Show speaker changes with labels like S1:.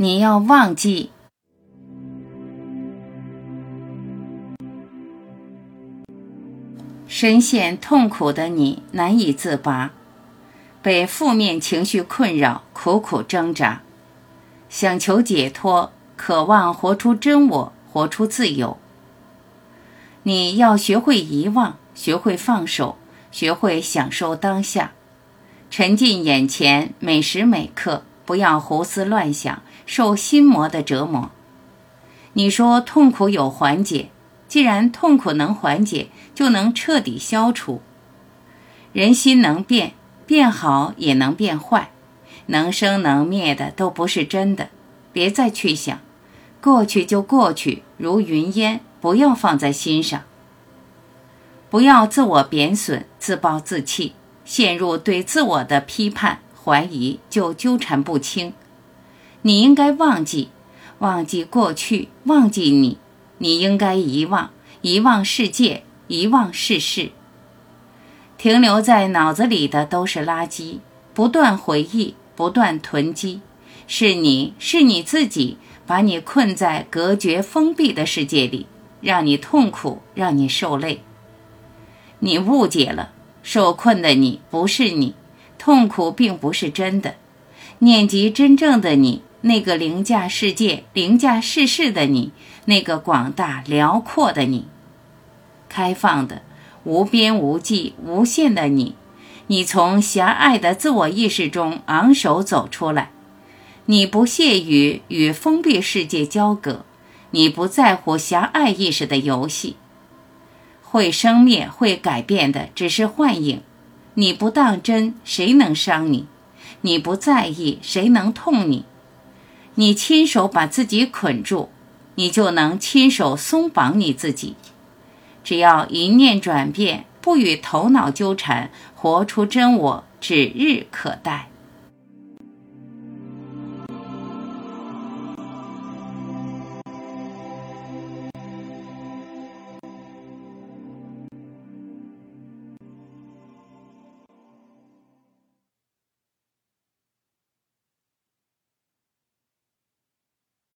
S1: 你要忘记。深陷痛苦的你难以自拔，被负面情绪困扰，苦苦挣扎，想求解脱，渴望活出真我，活出自由。你要学会遗忘，学会放手，学会享受当下，沉浸眼前每时每刻，不要胡思乱想，受心魔的折磨。你说痛苦有缓解。既然痛苦能缓解，就能彻底消除。人心能变，变好也能变坏，能生能灭的都不是真的。别再去想，过去就过去，如云烟，不要放在心上。不要自我贬损、自暴自弃，陷入对自我的批判、怀疑，就纠缠不清。你应该忘记，忘记过去，忘记你。你应该遗忘，遗忘世界，遗忘世事。停留在脑子里的都是垃圾，不断回忆，不断囤积，是你是你自己，把你困在隔绝封闭的世界里，让你痛苦，让你受累。你误解了，受困的你不是你，痛苦并不是真的。念及真正的你。那个凌驾世界、凌驾世事的你，那个广大辽阔的你，开放的、无边无际、无限的你，你从狭隘的自我意识中昂首走出来，你不屑于与封闭世界交割，你不在乎狭隘意识的游戏，会生灭、会改变的只是幻影，你不当真，谁能伤你？你不在意，谁能痛你？你亲手把自己捆住，你就能亲手松绑你自己。只要一念转变，不与头脑纠缠，活出真我，指日可待。